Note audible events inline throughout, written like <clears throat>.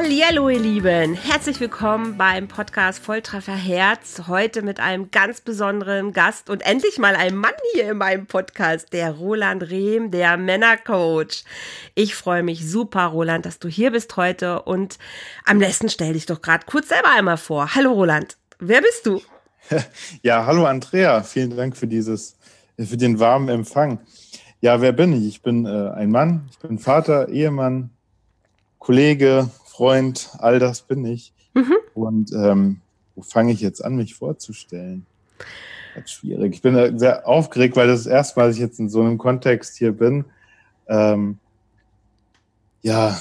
Hallo ihr Lieben, herzlich willkommen beim Podcast Volltreffer Herz. Heute mit einem ganz besonderen Gast und endlich mal einem Mann hier in meinem Podcast, der Roland Rehm, der Männercoach. Ich freue mich super, Roland, dass du hier bist heute und am besten stell dich doch gerade kurz selber einmal vor. Hallo Roland, wer bist du? <laughs> Ja, hallo Andrea, vielen Dank für dieses, für den warmen Empfang. Ja, wer bin ich? Ich bin äh, ein Mann, ich bin Vater, Ehemann, Kollege, Freund, all das bin ich. Mhm. Und ähm, wo fange ich jetzt an, mich vorzustellen? Das ist schwierig. Ich bin sehr aufgeregt, weil das ist das erste Mal, dass ich jetzt in so einem Kontext hier bin. Ähm, ja.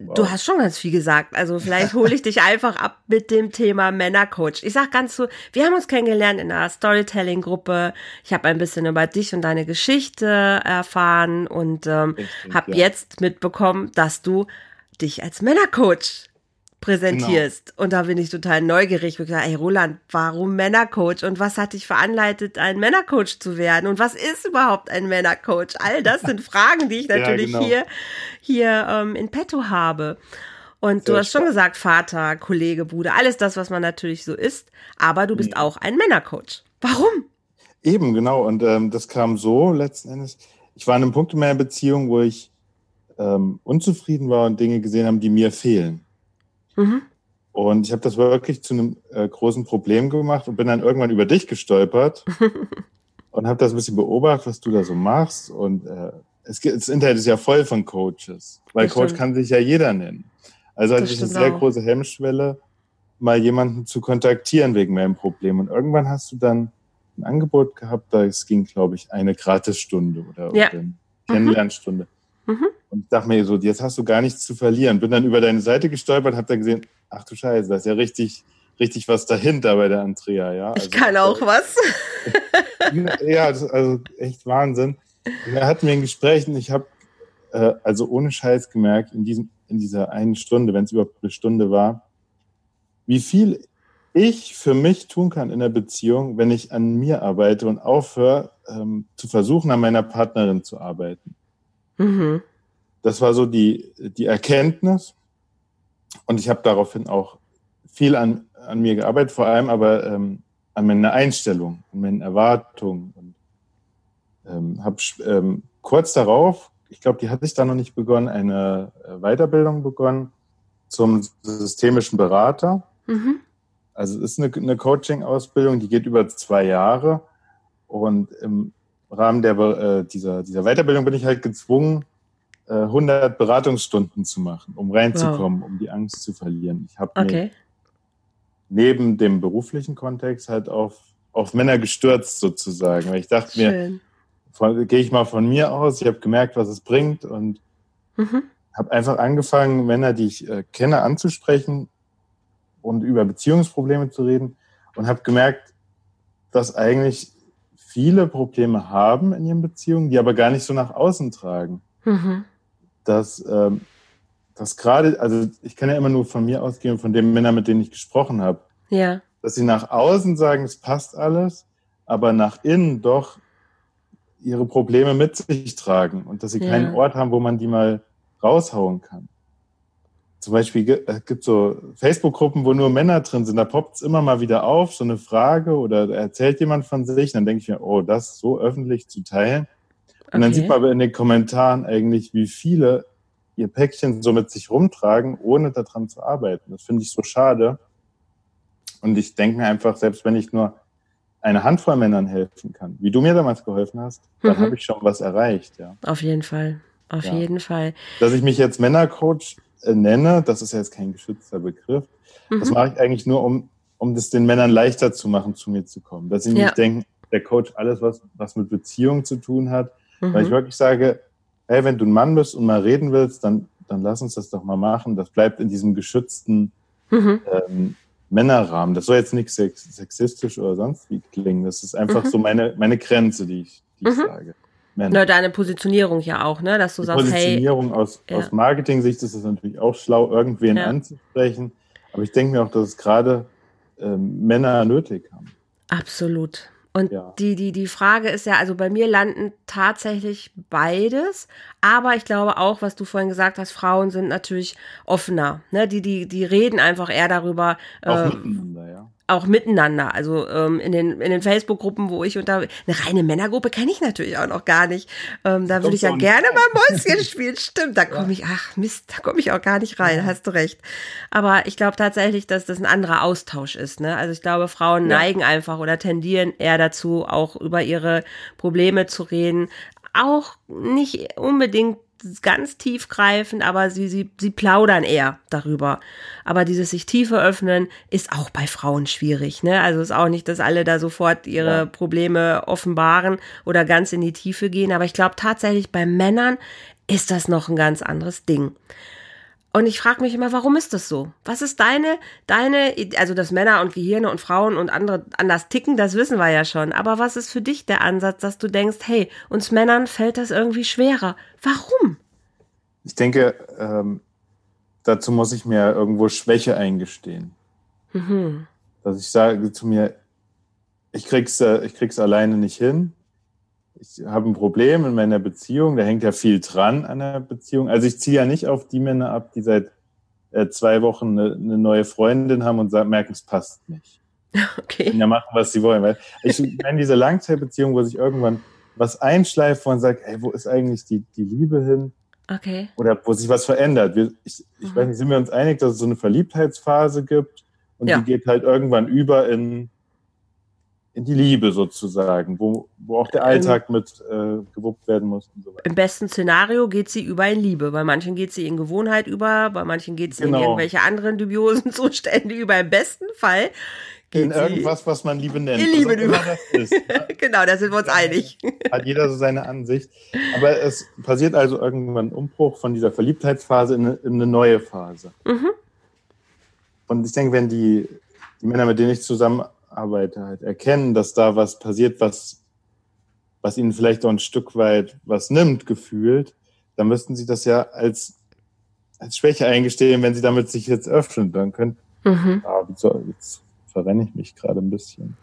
Wow. Du hast schon ganz viel gesagt. Also vielleicht hole ich dich einfach ab mit dem Thema Männercoach. Ich sag ganz so, wir haben uns kennengelernt in einer Storytelling-Gruppe. Ich habe ein bisschen über dich und deine Geschichte erfahren und ähm, habe ja. jetzt mitbekommen, dass du dich als Männercoach präsentierst. Genau. Und da bin ich total neugierig. Ich gesagt, ey Roland, warum Männercoach? Und was hat dich veranleitet, ein Männercoach zu werden? Und was ist überhaupt ein Männercoach? All das sind <laughs> Fragen, die ich natürlich ja, genau. hier, hier ähm, in petto habe. Und Sehr du hast schon gesagt, Vater, Kollege, Bruder, alles das, was man natürlich so ist. Aber du bist ja. auch ein Männercoach. Warum? Eben, genau. Und ähm, das kam so letzten Endes. Ich war an einem Punkt in meiner Beziehung, wo ich ähm, unzufrieden war und Dinge gesehen haben, die mir fehlen. Mhm. Und ich habe das wirklich zu einem äh, großen Problem gemacht und bin dann irgendwann über dich gestolpert <laughs> und habe das ein bisschen beobachtet, was du da so machst. Und äh, es, das Internet ist ja voll von Coaches, weil das Coach stimmt. kann sich ja jeder nennen. Also hatte ich eine sehr auch. große Hemmschwelle, mal jemanden zu kontaktieren wegen meinem Problem. Und irgendwann hast du dann ein Angebot gehabt, da es ging, glaube ich, eine Gratisstunde oder, ja. oder eine Kennenlernstunde. Mhm. Mhm. Und ich dachte mir so, jetzt hast du gar nichts zu verlieren. Bin dann über deine Seite gestolpert, hab dann gesehen, ach du Scheiße, da ist ja richtig, richtig was dahinter bei der Andrea, ja. Also, ich kann auch was. <laughs> ja, das ist also echt Wahnsinn. Und er hat mir ein Gespräch und ich habe äh, also ohne Scheiß gemerkt, in, diesem, in dieser einen Stunde, wenn es überhaupt eine Stunde war, wie viel ich für mich tun kann in der Beziehung, wenn ich an mir arbeite und aufhöre, ähm, zu versuchen, an meiner Partnerin zu arbeiten. Mhm. Das war so die, die Erkenntnis. Und ich habe daraufhin auch viel an, an mir gearbeitet, vor allem aber ähm, an meiner Einstellung, an meinen Erwartungen. Und ähm, habe ähm, kurz darauf, ich glaube, die hatte ich da noch nicht begonnen, eine äh, Weiterbildung begonnen zum systemischen Berater. Mhm. Also es ist eine, eine Coaching-Ausbildung, die geht über zwei Jahre. Und im Rahmen der, äh, dieser, dieser Weiterbildung bin ich halt gezwungen, äh, 100 Beratungsstunden zu machen, um reinzukommen, wow. um die Angst zu verlieren. Ich habe okay. neben dem beruflichen Kontext halt auf, auf Männer gestürzt sozusagen, weil ich dachte Schön. mir, gehe ich mal von mir aus, ich habe gemerkt, was es bringt und mhm. habe einfach angefangen, Männer, die ich äh, kenne, anzusprechen und über Beziehungsprobleme zu reden und habe gemerkt, dass eigentlich viele Probleme haben in ihren Beziehungen, die aber gar nicht so nach außen tragen. Mhm. Dass, ähm, dass gerade, also ich kann ja immer nur von mir ausgehen, von den Männern, mit denen ich gesprochen habe. Ja. Dass sie nach außen sagen, es passt alles, aber nach innen doch ihre Probleme mit sich tragen und dass sie ja. keinen Ort haben, wo man die mal raushauen kann zum Beispiel es gibt so Facebook-Gruppen, wo nur Männer drin sind, da poppt es immer mal wieder auf, so eine Frage oder erzählt jemand von sich, dann denke ich mir, oh, das so öffentlich zu teilen. Und okay. dann sieht man aber in den Kommentaren eigentlich, wie viele ihr Päckchen so mit sich rumtragen, ohne daran zu arbeiten. Das finde ich so schade. Und ich denke mir einfach, selbst wenn ich nur eine Handvoll Männern helfen kann, wie du mir damals geholfen hast, dann mhm. habe ich schon was erreicht. Ja. Auf jeden Fall. Auf ja. jeden Fall. Dass ich mich jetzt Männercoach äh, nenne, das ist ja jetzt kein geschützter Begriff, mhm. das mache ich eigentlich nur, um, um das den Männern leichter zu machen, zu mir zu kommen. Dass sie ja. nicht denken, der Coach alles, was, was mit Beziehung zu tun hat. Mhm. Weil ich wirklich sage, hey, wenn du ein Mann bist und mal reden willst, dann, dann lass uns das doch mal machen. Das bleibt in diesem geschützten mhm. ähm, Männerrahmen. Das soll jetzt nicht sexistisch oder sonst wie klingen. Das ist einfach mhm. so meine, meine Grenze, die ich, die ich mhm. sage. Männer. Na, deine Positionierung ja auch, ne? Dass du Die sagst, hey, Positionierung aus, Ja. aus Marketing-Sicht ist es natürlich auch schlau, irgendwen Ja. anzusprechen. Aber ich denke mir auch, dass es gerade ähm, Männer nötig haben. absolut. Und Ja. die, die, die Frage ist ja, also bei mir landen tatsächlich beides, aber ich glaube auch, was du vorhin gesagt hast, Frauen sind natürlich offener, ne? Die, die, die reden einfach eher darüber, äh. Auch miteinander. Also ähm, in den, in den Facebook-Gruppen, wo ich unter. Eine reine Männergruppe kenne ich natürlich auch noch gar nicht. Ähm, da würde ich ja gerne mal <laughs> Mäuschen spielen. Stimmt, da komme ich, ach Mist, da komme ich auch gar nicht rein, hast du recht. Aber ich glaube tatsächlich, dass das ein anderer Austausch ist. Ne? Also ich glaube, Frauen Ja. neigen einfach oder tendieren eher dazu, auch über ihre Probleme zu reden. Auch nicht unbedingt ganz tiefgreifend, aber sie, sie, sie plaudern eher darüber. Aber dieses sich tiefer öffnen ist auch bei Frauen schwierig. Ne? Also ist auch nicht, dass alle da sofort ihre Ja. Probleme offenbaren oder ganz in die Tiefe gehen. Aber ich glaube tatsächlich bei Männern ist das noch ein ganz anderes Ding. Und ich frage mich immer, warum ist das so? Was ist deine, deine, also dass Männer und Gehirne und Frauen und andere anders ticken, das wissen wir ja schon. Aber was ist für dich der Ansatz, dass du denkst, hey, uns Männern fällt das irgendwie schwerer? Warum? Ich denke, ähm, dazu muss ich mir irgendwo Schwäche eingestehen. Mhm. Dass ich sage zu mir, ich krieg's, äh, ich krieg's alleine nicht hin. Ich habe ein Problem in meiner Beziehung, da hängt ja viel dran an der Beziehung. Also ich ziehe ja nicht auf die Männer ab, die seit äh, zwei Wochen eine, eine neue Freundin haben und sagen, merken, es passt nicht. <laughs> Okay. ja machen, was sie wollen. Weil ich meine, diese Langzeitbeziehung, wo sich irgendwann was einschleift, wo man sagt, ey, wo ist eigentlich die, die Liebe hin? Okay. Oder wo sich was verändert. Wir, ich ich Mhm. weiß nicht, sind wir uns einig, dass es so eine Verliebtheitsphase gibt und Ja. die geht halt irgendwann über in, in die Liebe sozusagen, wo, wo auch der Alltag mit äh, gewuppt werden muss und so weiter. Im besten Szenario geht sie über in Liebe. Bei manchen geht sie in Gewohnheit über, bei manchen geht sie Genau. in irgendwelche anderen dubiosen <laughs> Zustände über. Im besten Fall geht In sie. irgendwas, was man Liebe nennt. In Liebe über. das ist. ne? <laughs> genau, da sind wir uns einig. <laughs> Hat jeder so seine Ansicht. Aber es passiert also irgendwann ein Umbruch von dieser Verliebtheitsphase in eine, in eine neue Phase. Mhm. Und ich denke, wenn die, die Männer, mit denen ich zusammenarbeite, halt erkennen, dass da was passiert, was, was ihnen vielleicht auch ein Stück weit was nimmt, gefühlt, dann müssten sie das ja als, als Schwäche eingestehen, wenn sie damit sich jetzt öffnen. Dann könnte, Mhm. ah, jetzt verrenne ich mich gerade ein bisschen.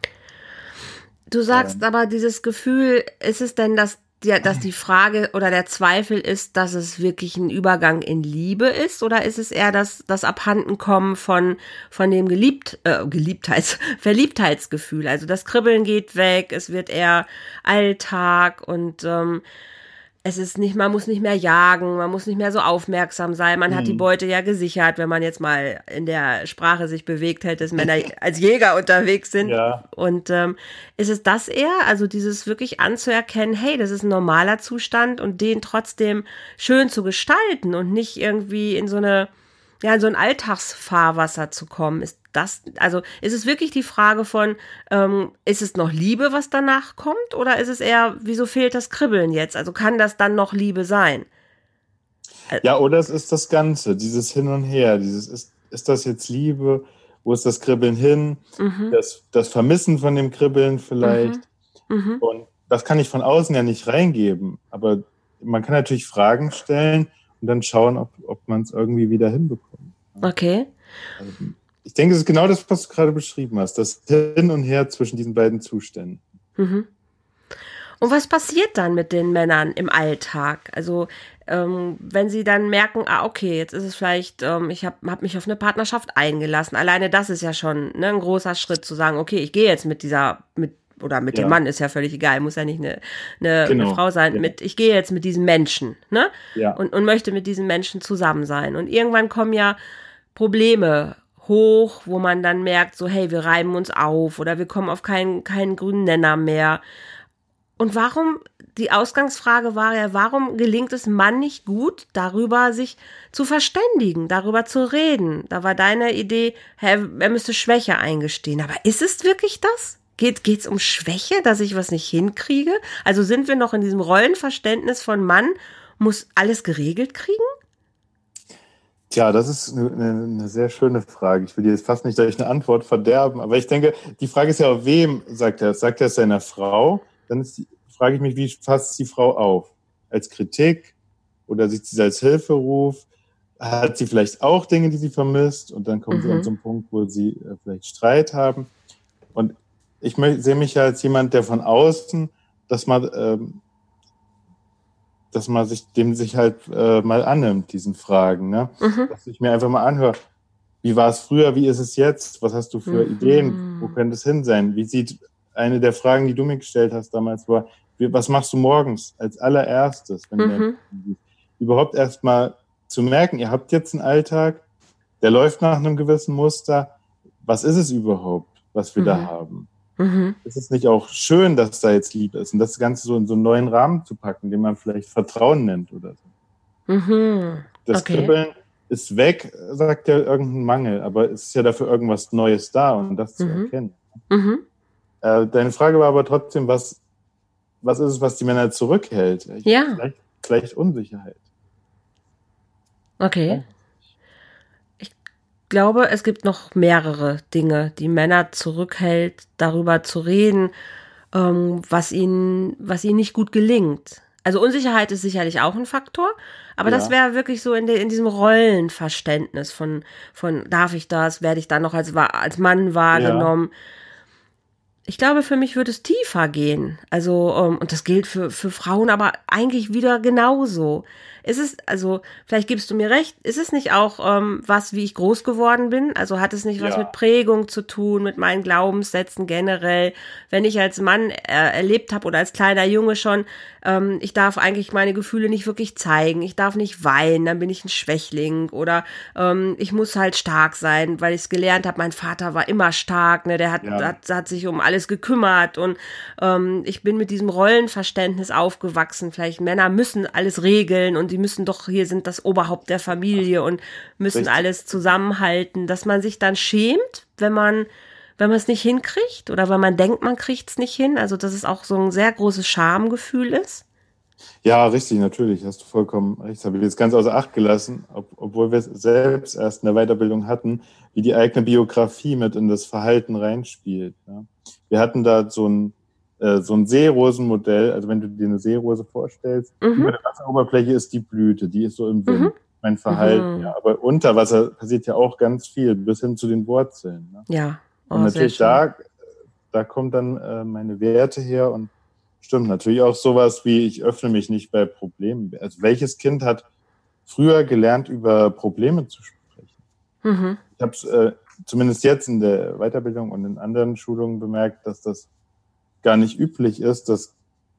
Du sagst aber, dieses Gefühl, ist es denn, dass, die, dass die Frage oder der Zweifel ist, dass es wirklich ein Übergang in Liebe ist? Oder ist es eher das, das Abhandenkommen von, von dem Geliebt, äh, Geliebtheits, <laughs> Verliebtheitsgefühl? Also das Kribbeln geht weg, es wird eher Alltag und ähm, es ist nicht, man muss nicht mehr jagen, man muss nicht mehr so aufmerksam sein, man hat die Mhm. Beute ja gesichert, wenn man jetzt mal in der Sprache sich bewegt hätte, dass Männer als Jäger unterwegs sind. Ja. Und ähm, ist es das eher, also dieses wirklich anzuerkennen, hey, das ist ein normaler Zustand und den trotzdem schön zu gestalten und nicht irgendwie in so eine, ja, in so ein Alltagsfahrwasser zu kommen? Ist das, also ist es wirklich die Frage von, ähm, ist es noch Liebe, was danach kommt, oder ist es eher, wieso fehlt das Kribbeln jetzt? Also kann das dann noch Liebe sein? Ja, oder es ist das Ganze, dieses Hin und Her, dieses, ist, ist das jetzt Liebe? Wo ist das Kribbeln hin? Mhm. Das, das Vermissen von dem Kribbeln vielleicht. Mhm. Und das kann ich von außen ja nicht reingeben. Aber man kann natürlich Fragen stellen und dann schauen, ob, ob man es irgendwie wieder hinbekommt. Okay. Also, ich denke, es ist genau das, was du gerade beschrieben hast. Das Hin und Her zwischen diesen beiden Zuständen. Mhm. Und was passiert dann mit den Männern im Alltag? Also ähm, wenn sie dann merken, ah okay, jetzt ist es vielleicht, ähm, ich habe hab mich auf eine Partnerschaft eingelassen. Alleine das ist ja schon ne, ein großer Schritt zu sagen, okay, ich gehe jetzt mit dieser, mit oder mit Ja. dem Mann ist ja völlig egal, muss ja nicht eine, eine, Genau, eine Frau sein. ja. Mit, ich gehe jetzt mit diesem Menschen, ne? Ja. und, und möchte mit diesen Menschen zusammen sein. Und irgendwann kommen ja Probleme hoch, wo man dann merkt, so, hey, wir reiben uns auf oder wir kommen auf keinen, keinen grünen Nenner mehr. Und warum, die Ausgangsfrage war ja, warum gelingt es Mann nicht gut, darüber sich zu verständigen, darüber zu reden? Da war deine Idee, hä, er müsste Schwäche eingestehen. Aber ist es wirklich das? Geht geht's um Schwäche, dass ich was nicht hinkriege? Also sind wir noch in diesem Rollenverständnis von Mann, muss alles geregelt kriegen? Tja, das ist eine, eine, sehr schöne Frage. Ich will dir jetzt fast nicht gleich eine Antwort verderben, aber ich denke, die Frage ist ja, auf wem sagt er es? Sagt er es seiner Frau? Dann die frage ich mich, wie fasst die Frau auf? Als Kritik oder sieht sie es als Hilferuf? Hat sie vielleicht auch Dinge, die sie vermisst? Und dann kommt mhm. sie an so einen Punkt, wo sie äh, vielleicht Streit haben. Und ich sehe mich ja als jemand, der von außen, dass man, ähm, dass man sich dem sich halt äh, mal annimmt, diesen Fragen. Ne? Mhm. Dass ich mir einfach mal anhöre, wie war es früher, wie ist es jetzt? Was hast du für mhm. Ideen? Wo könnte es hin sein? Wie sieht eine der Fragen, die du mir gestellt hast damals, war, was machst du morgens als allererstes? Wenn mhm. du überhaupt erstmal zu merken, ihr habt jetzt einen Alltag, der läuft nach einem gewissen Muster. Was ist es überhaupt, was wir mhm. da haben? Mhm. Ist es nicht auch schön, dass da jetzt Liebe ist und das Ganze so in so einen neuen Rahmen zu packen, den man vielleicht Vertrauen nennt oder so? Mhm. Das okay. Kribbeln ist weg, sagt ja irgendein Mangel, aber es ist ja dafür irgendwas Neues da und das zu mhm. erkennen. Mhm. Äh, deine Frage war aber trotzdem, was, was ist es, was die Männer zurückhält? Ich, ja. Vielleicht, vielleicht Unsicherheit. Okay. Ich glaube, es gibt noch mehrere Dinge, die Männer zurückhält, darüber zu reden, ähm, was ihnen, was ihnen nicht gut gelingt. Also Unsicherheit ist sicherlich auch ein Faktor, aber ja. das wäre wirklich so in, de, in diesem Rollenverständnis von, von darf ich das, werde ich dann noch als, als Mann wahrgenommen. Ja. Ich glaube, für mich würde es tiefer gehen. Also, ähm, und das gilt für, für Frauen aber eigentlich wieder genauso. Ist es, also, vielleicht gibst du mir recht, ist es nicht auch ähm, was, wie ich groß geworden bin? Also hat es nicht was ja. mit Prägung zu tun, mit meinen Glaubenssätzen generell? Wenn ich als Mann äh, erlebt habe oder als kleiner Junge schon, ähm, ich darf eigentlich meine Gefühle nicht wirklich zeigen, ich darf nicht weinen, dann bin ich ein Schwächling oder ähm, ich muss halt stark sein, weil ich es gelernt habe, mein Vater war immer stark, ne, der hat, ja. hat, hat sich um alles gekümmert und ähm, ich bin mit diesem Rollenverständnis aufgewachsen. Vielleicht Männer müssen alles regeln und die müssen doch, hier sind das Oberhaupt der Familie und müssen Richtig. alles zusammenhalten, dass man sich dann schämt, wenn man wenn man es nicht hinkriegt oder wenn man denkt, man kriegt es nicht hin. Also dass es auch so ein sehr großes Schamgefühl ist. Ja, richtig, natürlich, hast du vollkommen recht. Das habe ich jetzt ganz außer Acht gelassen, ob, obwohl wir selbst erst in der Weiterbildung hatten, wie die eigene Biografie mit in das Verhalten reinspielt. Ja. Wir hatten da so ein äh, so ein Seerosenmodell, also wenn du dir eine Seerose vorstellst, mhm. über der Wasseroberfläche ist die Blüte, die ist so im Wind, mhm. mein Verhalten, mhm. ja. Aber unter Wasser passiert ja auch ganz viel, bis hin zu den Wurzeln. Ne? Ja. Oh, und natürlich da, da kommen dann äh, meine Werte her und stimmt natürlich auch sowas wie, ich öffne mich nicht bei Problemen. Also welches Kind hat früher gelernt, über Probleme zu sprechen? Mhm. Ich habe es äh, zumindest jetzt in der Weiterbildung und in anderen Schulungen bemerkt, dass das gar nicht üblich ist, dass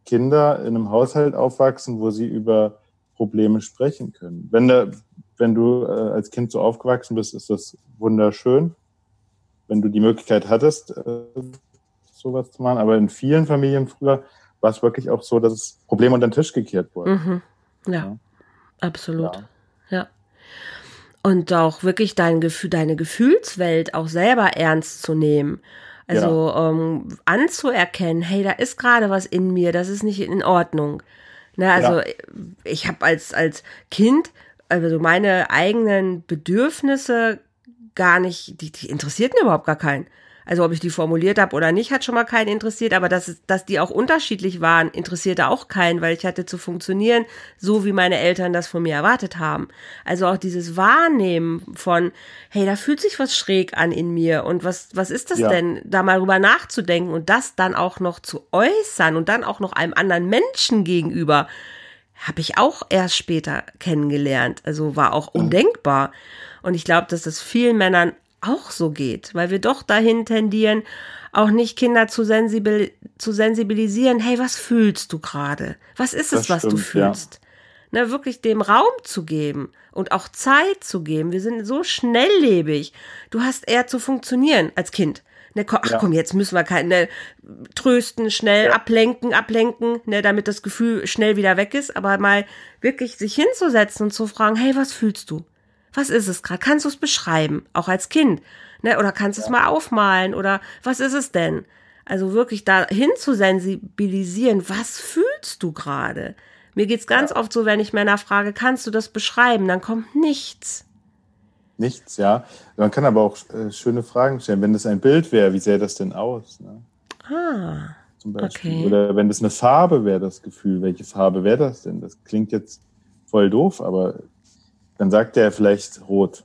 Kinder in einem Haushalt aufwachsen, wo sie über Probleme sprechen können. Wenn, da, wenn du äh, als Kind so aufgewachsen bist, ist das wunderschön, wenn du die Möglichkeit hattest, äh, sowas zu machen. Aber in vielen Familien früher war es wirklich auch so, dass es Probleme unter den Tisch gekehrt wurden. Mhm. Ja, ja, absolut. Ja. ja. Und auch wirklich dein Gefühl, deine Gefühlswelt auch selber ernst zu nehmen. Also ja. ähm, anzuerkennen, hey, da ist gerade was in mir, das ist nicht in Ordnung. Ne, also ja. ich habe als als Kind also meine eigenen Bedürfnisse gar nicht, die, die interessierten überhaupt gar keinen. Also ob ich die formuliert habe oder nicht, hat schon mal keinen interessiert, aber dass, dass die auch unterschiedlich waren, interessierte auch keinen, weil ich hatte zu funktionieren, so wie meine Eltern das von mir erwartet haben. Also auch dieses Wahrnehmen von, hey, da fühlt sich was schräg an in mir und was, was ist das ja. denn, da mal drüber nachzudenken und das dann auch noch zu äußern und dann auch noch einem anderen Menschen gegenüber, habe ich auch erst später kennengelernt. Also war auch undenkbar. Und ich glaube, dass das vielen Männern auch so geht, weil wir doch dahin tendieren, auch nicht Kinder zu, sensibil zu sensibilisieren, hey, was fühlst du gerade? Was ist es, das was stimmt, du fühlst? Ja. Ne, wirklich dem Raum zu geben und auch Zeit zu geben. Wir sind so schnelllebig. Du hast eher zu funktionieren als Kind. Ne, komm, ach ja. komm, jetzt müssen wir keine ne, trösten, schnell ja. ablenken, ablenken, ne, damit das Gefühl schnell wieder weg ist, aber mal wirklich sich hinzusetzen und zu fragen, hey, was fühlst du? Was ist es gerade? Kannst du es beschreiben? Auch als Kind. Ne? Oder kannst du es mal aufmalen? Oder was ist es denn? Also wirklich da hin zu sensibilisieren, was fühlst du gerade? Mir geht's ganz ja. oft so, wenn ich Männer frage, kannst du das beschreiben? Dann kommt nichts. Nichts, ja. Man kann aber auch äh, schöne Fragen stellen. Wenn das ein Bild wäre, wie sähe das denn aus? Ne? Ah. zum Beispiel. Okay. Oder wenn das eine Farbe wäre, das Gefühl, welche Farbe wäre das denn? Das klingt jetzt voll doof, aber dann sagt er vielleicht rot.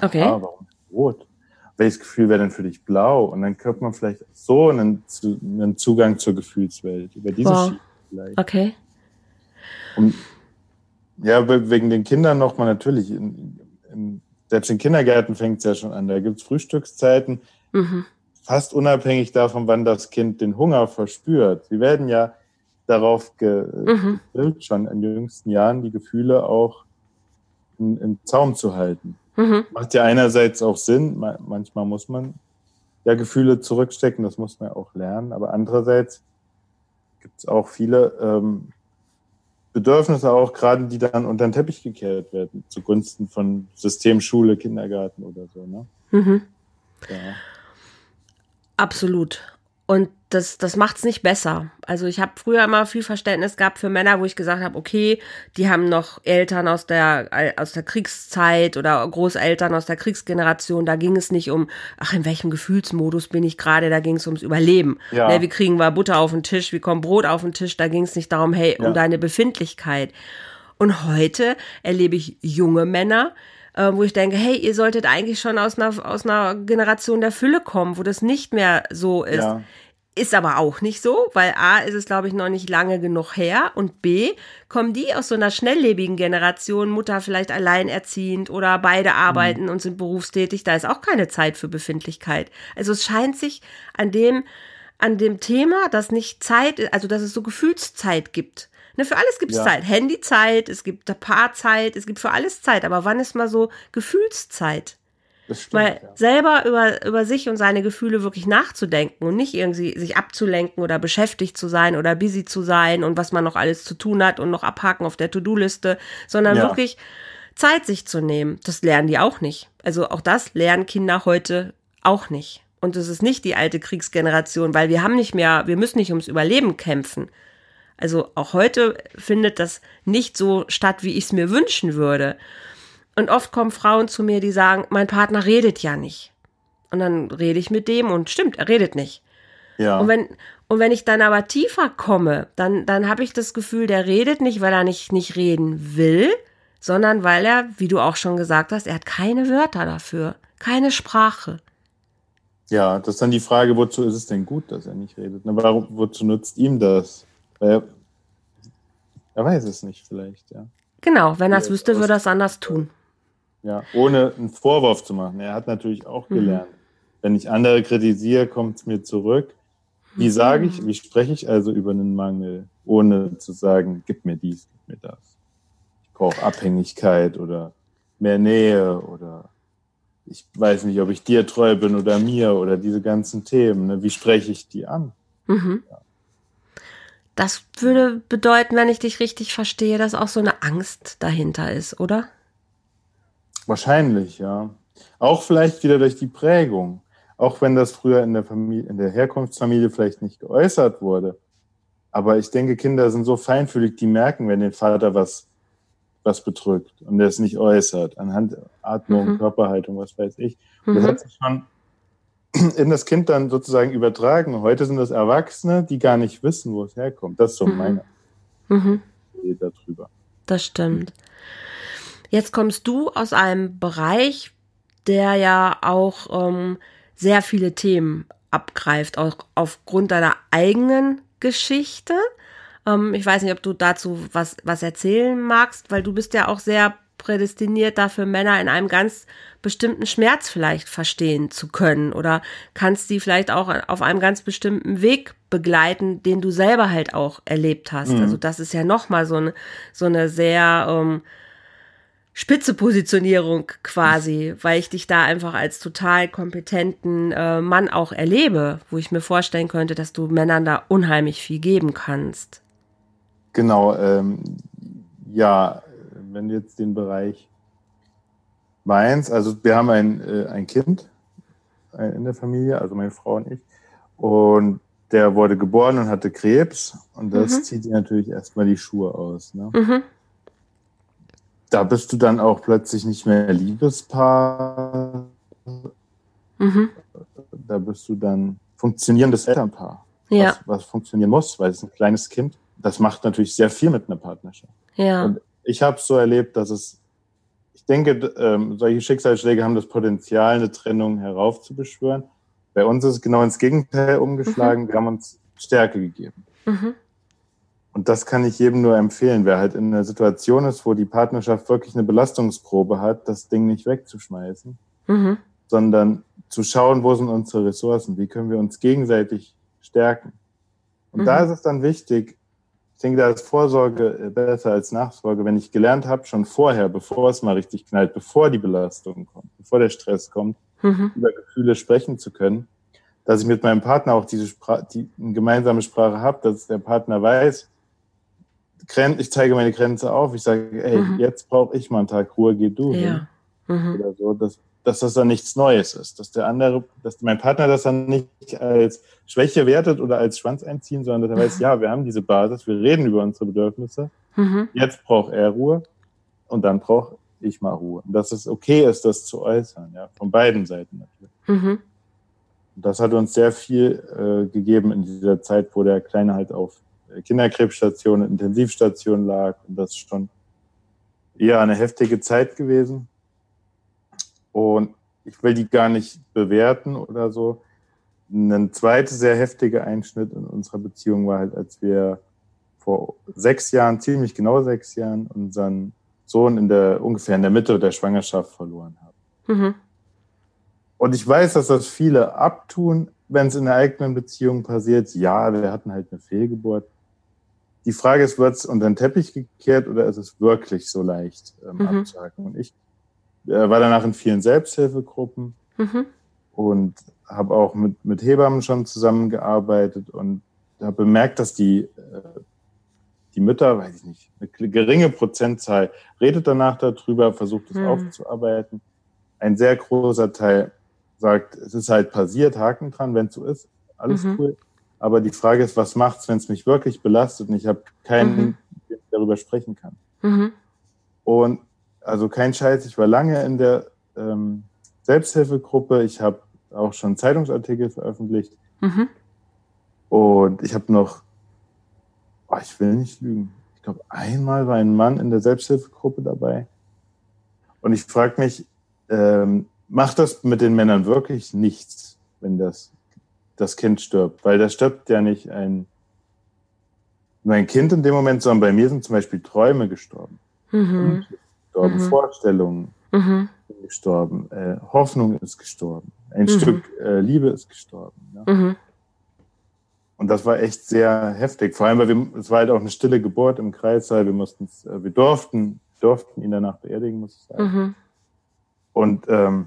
Okay. Ah, warum rot? Welches Gefühl wäre denn für dich blau? Und dann könnte man vielleicht so einen, einen Zugang zur Gefühlswelt über diese wow. Schiene vielleicht. Okay. Und ja, wegen den Kindern nochmal natürlich. In, in, selbst in Kindergärten fängt es ja schon an. Da gibt es Frühstückszeiten. Mhm fast unabhängig davon, wann das Kind den Hunger verspürt. Sie werden ja darauf gedrillt, mhm. schon in den jüngsten Jahren die Gefühle auch in, im Zaum zu halten. Mhm. Macht ja einerseits auch Sinn, manchmal muss man ja Gefühle zurückstecken, das muss man auch lernen, aber andererseits gibt es auch viele ähm, Bedürfnisse auch gerade, die dann unter den Teppich gekehrt werden, zugunsten von System Schule, Kindergarten oder so. Ne? Mhm. Ja. Absolut. Und das, das macht es nicht besser. Also ich habe früher immer viel Verständnis gehabt für Männer, wo ich gesagt habe, okay, die haben noch Eltern aus der, aus der Kriegszeit oder Großeltern aus der Kriegsgeneration. Da ging es nicht um, ach, in welchem Gefühlsmodus bin ich gerade, da ging es ums Überleben. Ja. Ne, wie kriegen wir Butter auf den Tisch, wie kommt Brot auf den Tisch, da ging es nicht darum, hey, um ja. deine Befindlichkeit. Und heute erlebe ich junge Männer, äh, wo ich denke, hey, ihr solltet eigentlich schon aus einer, aus einer Generation der Fülle kommen, wo das nicht mehr so ist. Ja. Ist aber auch nicht so, weil A ist es, glaube ich, noch nicht lange genug her und B kommen die aus so einer schnelllebigen Generation, Mutter vielleicht alleinerziehend oder beide arbeiten mhm. und sind berufstätig, da ist auch keine Zeit für Befindlichkeit. Also es scheint sich an dem, an dem Thema, dass nicht Zeit, also dass es so Gefühlszeit gibt, Ne, für alles gibt es ja. Zeit. Handyzeit, es gibt Paarzeit, es gibt für alles Zeit. Aber wann ist mal so Gefühlszeit? Stimmt, Mal ja. selber über, über sich und seine Gefühle wirklich nachzudenken und nicht irgendwie sich abzulenken oder beschäftigt zu sein oder busy zu sein und was man noch alles zu tun hat und noch abhaken auf der To-Do-Liste, sondern ja. wirklich Zeit sich zu nehmen. Das lernen die auch nicht. Also auch das lernen Kinder heute auch nicht. Und es ist nicht die alte Kriegsgeneration, weil wir haben nicht mehr, wir müssen nicht ums Überleben kämpfen. Also auch heute findet das nicht so statt, wie ich es mir wünschen würde. Und oft kommen Frauen zu mir, die sagen, mein Partner redet ja nicht. Und dann rede ich mit dem und stimmt, er redet nicht. Ja. Und wenn, und wenn ich dann aber tiefer komme, dann, dann habe ich das Gefühl, der redet nicht, weil er nicht, nicht reden will, sondern weil er, wie du auch schon gesagt hast, er hat keine Wörter dafür, keine Sprache. Ja, das ist dann die Frage, wozu ist es denn gut, dass er nicht redet? Warum, wozu nutzt ihm das? Er, er weiß es nicht vielleicht, ja. Genau, wenn er es wüsste, würde er es anders tun. Ja, ohne einen Vorwurf zu machen. Er hat natürlich auch mhm. gelernt. Mhm. Wenn ich andere kritisiere, kommt es mir zurück. Wie sage ich, wie spreche ich also über einen Mangel, ohne zu sagen, gib mir dies, gib mir das. Ich brauche Abhängigkeit oder mehr Nähe oder ich weiß nicht, ob ich dir treu bin oder mir oder diese ganzen Themen. Ne? Wie spreche ich die an? Mhm. Ja. Das würde bedeuten, wenn ich dich richtig verstehe, dass auch so eine Angst dahinter ist, oder? Wahrscheinlich, ja. Auch vielleicht wieder durch die Prägung. Auch wenn das früher in der Familie, in der Herkunftsfamilie vielleicht nicht geäußert wurde. Aber ich denke, Kinder sind so feinfühlig, die merken, wenn den Vater was, was bedrückt und der es nicht äußert, anhand Atmung, mhm. Körperhaltung, was weiß ich. Und das mhm. hat sich schon <clears throat> in das Kind dann sozusagen übertragen. Heute sind das Erwachsene, die gar nicht wissen, wo es herkommt. Das ist so mhm. meine mhm. Idee darüber. Das stimmt. Jetzt kommst du aus einem Bereich, der ja auch ähm, sehr viele Themen abgreift, auch aufgrund deiner eigenen Geschichte. Ähm, ich weiß nicht, ob du dazu was, was erzählen magst, weil du bist ja auch sehr prädestiniert dafür, Männer in einem ganz bestimmten Schmerz vielleicht verstehen zu können oder kannst sie vielleicht auch auf einem ganz bestimmten Weg begleiten, den du selber halt auch erlebt hast. Mhm. Also das ist ja nochmal so eine, so eine sehr ähm, spitze Positionierung quasi, <laughs> weil ich dich da einfach als total kompetenten äh, Mann auch erlebe, wo ich mir vorstellen könnte, dass du Männern da unheimlich viel geben kannst. Genau, ähm, ja, wenn du jetzt den Bereich meinst, also wir haben ein, äh, ein Kind in der Familie, also meine Frau und ich, und der wurde geboren und hatte Krebs und das mhm. zieht dir natürlich erstmal die Schuhe aus. Ne? Mhm. Da bist du dann auch plötzlich nicht mehr Liebespaar. Mhm. Da bist du dann funktionierendes Elternpaar. ja. was, was funktionieren muss, weil es ein kleines Kind, das macht natürlich sehr viel mit einer Partnerschaft. Ja. Und ich habe so erlebt, dass es, ich denke, ähm, solche Schicksalsschläge haben das Potenzial, eine Trennung heraufzubeschwören. Bei uns ist es genau ins Gegenteil umgeschlagen. Wir haben uns Stärke gegeben. Mhm. Und das kann ich jedem nur empfehlen, wer halt in einer Situation ist, wo die Partnerschaft wirklich eine Belastungsprobe hat, das Ding nicht wegzuschmeißen, Mhm. sondern zu schauen, wo sind unsere Ressourcen, wie können wir uns gegenseitig stärken. Und Mhm. da ist es dann wichtig, ich denke, da ist Vorsorge äh, besser als Nachsorge, wenn ich gelernt habe, schon vorher, bevor es mal richtig knallt, bevor die Belastung kommt, bevor der Stress kommt, Mhm. über Gefühle sprechen zu können, dass ich mit meinem Partner auch diese Sprache, die eine gemeinsame Sprache habe, dass der Partner weiß, ich zeige meine Grenze auf, ich sage, ey, Mhm. jetzt brauche ich mal einen Tag Ruhe, geh du hin Ja. Mhm. oder so, dass, dass das dann nichts Neues ist, dass der andere, dass mein Partner das dann nicht als Schwäche wertet oder als Schwanz einziehen, sondern dass er weiß, ja, wir haben diese Basis, wir reden über unsere Bedürfnisse, Mhm. jetzt braucht er Ruhe und dann brauche ich mal Ruhe. Und dass es okay ist, das zu äußern, ja, von beiden Seiten natürlich. Mhm. Das hat uns sehr viel äh, gegeben in dieser Zeit, wo der Kleine halt auf Kinderkrebsstation, Intensivstation lag. Und das ist schon eher eine heftige Zeit gewesen. Und ich will die gar nicht bewerten oder so. Ein zweiter sehr heftiger Einschnitt in unserer Beziehung war halt, als wir vor sechs Jahren, ziemlich genau sechs Jahren, unseren Sohn in der ungefähr in der Mitte der Schwangerschaft verloren haben. Mhm. Und ich weiß, dass das viele abtun, wenn es in der eigenen Beziehung passiert. Ja, wir hatten halt eine Fehlgeburt. Die Frage ist, wird es unter den Teppich gekehrt oder ist es wirklich so leicht ähm, Mhm. abzuhaken? Und ich war danach in vielen Selbsthilfegruppen Mhm. und habe auch mit, mit Hebammen schon zusammengearbeitet und habe bemerkt, dass die, äh, die Mütter, weiß ich nicht, eine geringe Prozentzahl redet danach darüber, versucht es Mhm. aufzuarbeiten. Ein sehr großer Teil sagt, es ist halt passiert, Haken dran, wenn es so ist, alles Mhm. cool. Aber die Frage ist, was macht's, wenn es mich wirklich belastet und ich habe keinen, Mhm. der darüber sprechen kann. Mhm. Und also kein Scheiß, ich war lange in der ähm, Selbsthilfegruppe. Ich habe auch schon Zeitungsartikel veröffentlicht. Mhm. Und ich habe noch, oh, ich will nicht lügen, ich glaube, einmal war ein Mann in der Selbsthilfegruppe dabei. Und ich frage mich, ähm, macht das mit den Männern wirklich nichts, wenn das, das Kind stirbt? Weil da stirbt ja nicht ein, nur ein Kind in dem Moment, sondern bei mir sind zum Beispiel Träume gestorben. Mhm. Gestorben, Mhm. Vorstellungen Mhm. sind gestorben, äh, Hoffnung ist gestorben, ein Mhm. Stück äh, Liebe ist gestorben. Ja? Mhm. Und das war echt sehr heftig. Vor allem, weil wir, es war halt auch eine stille Geburt im Kreissaal. Wir mussten, äh, wir durften, durften ihn danach beerdigen, muss ich sagen. Mhm. Und ähm,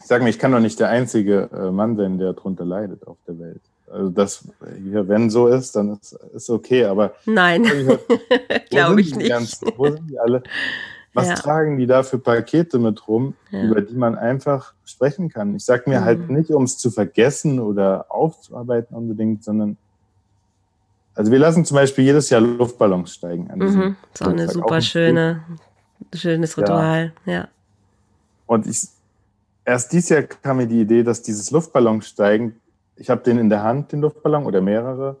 ich sage mir, ich kann doch nicht der einzige äh, Mann sein, der darunter leidet auf der Welt. Also das hier, wenn so ist, dann ist, ist okay. Aber Nein, <laughs> glaube ich nicht. ganzen- wo sind die alle? Was Ja. tragen die da für Pakete mit rum, Ja. über die man einfach sprechen kann? Ich sage mir Mhm. halt nicht, um es zu vergessen oder aufzuarbeiten unbedingt, sondern also wir lassen zum Beispiel jedes Jahr Luftballons steigen. Mhm. Ist auch eine super ein schöne, schönes Ja. Ritual. Ja. Und ich, erst dieses Jahr kam mir die Idee, dass dieses Luftballonsteigen, ich habe den in der Hand, den Luftballon oder mehrere,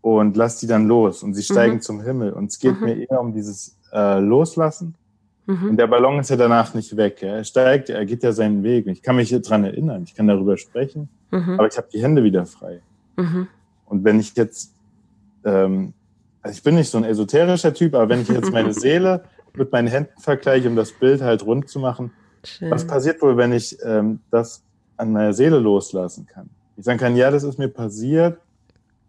und lass die dann los und sie steigen Mhm. zum Himmel. Und es geht Mhm. mir eher um dieses äh, Loslassen. Und Mhm. der Ballon ist ja danach nicht weg. Er steigt, er geht ja seinen Weg. Ich kann mich dran erinnern, ich kann darüber sprechen, Mhm. aber ich habe die Hände wieder frei. Mhm. Und wenn ich jetzt, ähm, also ich bin nicht so ein esoterischer Typ, aber wenn ich jetzt meine <laughs> Seele mit meinen Händen vergleiche, um das Bild halt rund zu machen, Schön. was passiert wohl, wenn ich ähm, das an meiner Seele loslassen kann? Ich sagen kann, ja, das ist mir passiert.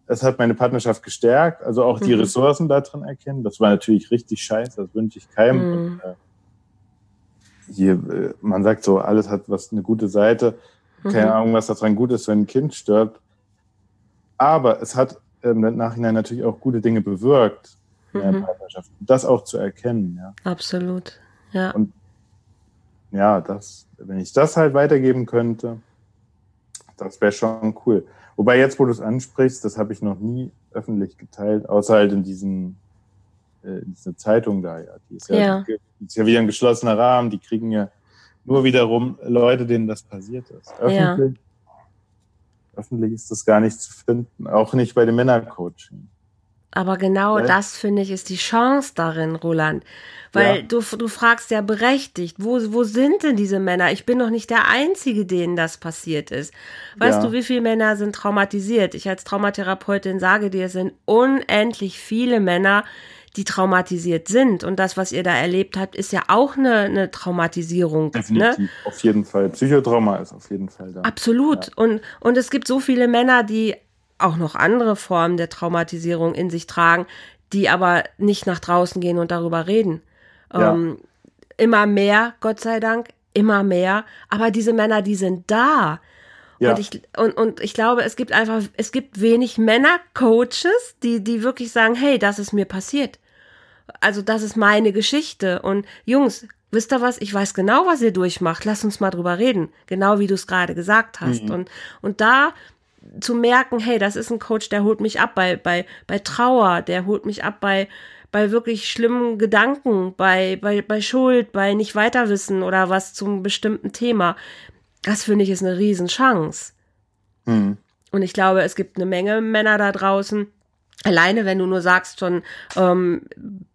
Es hat meine Partnerschaft gestärkt, also auch die Mhm. Ressourcen da drin erkennen. Das war natürlich richtig scheiße, das wünsche ich keinem. Mhm. Und, äh, hier, äh, man sagt so, alles hat was eine gute Seite. Keine Mhm. Ahnung, was daran gut ist, wenn ein Kind stirbt. Aber es hat im Nachhinein natürlich auch gute Dinge bewirkt in der Mhm. Partnerschaft. Das auch zu erkennen, ja. Absolut. Ja. Und ja, das, wenn ich das halt weitergeben könnte, das wäre schon cool. Wobei jetzt, wo du es ansprichst, das habe ich noch nie öffentlich geteilt, außer halt in diesen äh, in dieser Zeitung da, ja. Die ist ja, Ja. Die ist ja wieder ein geschlossener Rahmen, die kriegen ja nur wiederum Leute, denen das passiert ist. Ja. Öffentlich. öffentlich ist das gar nicht zu finden, auch nicht bei dem Männercoaching. Aber genau ja. das, finde ich, ist die Chance darin, Roland. Weil ja. du, du fragst ja berechtigt, wo, wo sind denn diese Männer? Ich bin doch nicht der Einzige, denen das passiert ist. Weißt ja. du, wie viele Männer sind traumatisiert? Ich als Traumatherapeutin sage dir, es sind unendlich viele Männer, die traumatisiert sind. Und das, was ihr da erlebt habt, ist ja auch eine, eine Traumatisierung. Ne? Definitiv, ne? auf jeden Fall. Psychotrauma ist auf jeden Fall da. Absolut. Ja. Und, und es gibt so viele Männer, die auch noch andere Formen der Traumatisierung in sich tragen, die aber nicht nach draußen gehen und darüber reden. Ja. Ähm, immer mehr, Gott sei Dank, immer mehr. Aber diese Männer, die sind da. Ja. Und, ich, und, und ich glaube, es gibt einfach, es gibt wenig Männer-Coaches, die, die wirklich sagen, hey, das ist mir passiert. Also das ist meine Geschichte. Und Jungs, wisst ihr was? Ich weiß genau, was ihr durchmacht. Lass uns mal drüber reden. Genau wie du es gerade gesagt hast. Mhm. Und, und da zu merken, hey, das ist ein Coach, der holt mich ab bei, bei, bei Trauer, der holt mich ab bei, bei wirklich schlimmen Gedanken, bei, bei, bei Schuld, bei nicht weiterwissen oder was zum bestimmten Thema. Das finde ich ist eine Riesenchance. Mhm. Und ich glaube, es gibt eine Menge Männer da draußen, Alleine, wenn du nur sagst schon, ähm,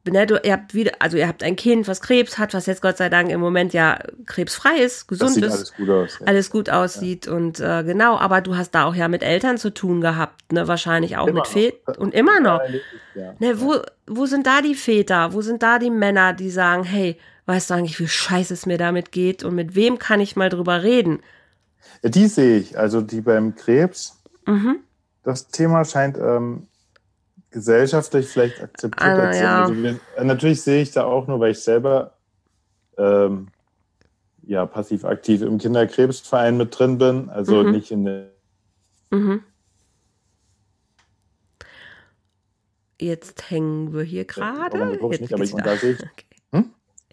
ne, du, ihr habt wieder, also ihr habt ein Kind, was Krebs hat, was jetzt Gott sei Dank im Moment ja krebsfrei ist, gesund ist, alles gut, aus, ja. alles gut aussieht ja. und äh, genau, aber du hast da auch ja mit Eltern zu tun gehabt, ne, wahrscheinlich auch immer mit Vätern und immer noch. Ja. Ne, wo, wo sind da die Väter? Wo sind da die Männer, die sagen, hey, weißt du eigentlich, wie scheiße es mir damit geht und mit wem kann ich mal drüber reden? Die sehe ich, also die beim Krebs. Mhm. Das Thema scheint ähm, gesellschaftlich vielleicht akzeptiert ah, ja. also natürlich sehe ich da auch nur, weil ich selber ähm, ja passiv aktiv im Kinderkrebsverein mit drin bin, also mhm. nicht in der. Mhm. Jetzt hängen wir hier gerade. Ja, nicht, aber ich, da sehe ich. <laughs> Okay.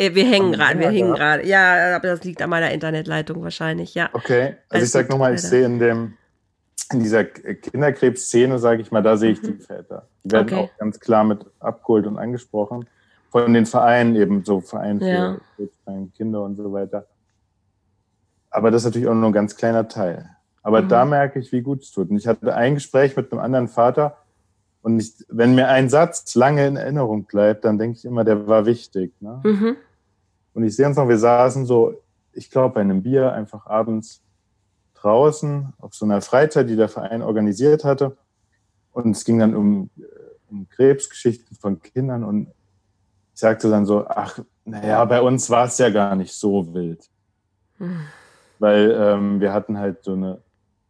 Hm? Wir hängen gerade, wir hängen gerade. Ja, aber das liegt an meiner Internetleitung wahrscheinlich, ja. Okay, also ich sag nochmal, ich sehe in dem in dieser Kinderkrebsszene, sage ich mal, da sehe ich die mhm. Väter. Die werden okay. auch ganz klar mit abgeholt und angesprochen. Von den Vereinen eben, so Verein für ja. Kinder und so weiter. Aber das ist natürlich auch nur ein ganz kleiner Teil. Aber mhm. da merke ich, wie gut es tut. Und ich hatte ein Gespräch mit einem anderen Vater. Und ich, wenn mir ein Satz lange in Erinnerung bleibt, dann denke ich immer, der war wichtig. Ne? Mhm. Und ich sehe uns noch, wir saßen so, ich glaube, bei einem Bier einfach abends draußen auf so einer Freizeit, die der Verein organisiert hatte. Und es ging dann um, äh, um Krebsgeschichten von Kindern. Und ich sagte dann so, ach, naja, bei uns war es ja gar nicht so wild. Hm. Weil ähm, wir hatten halt so eine,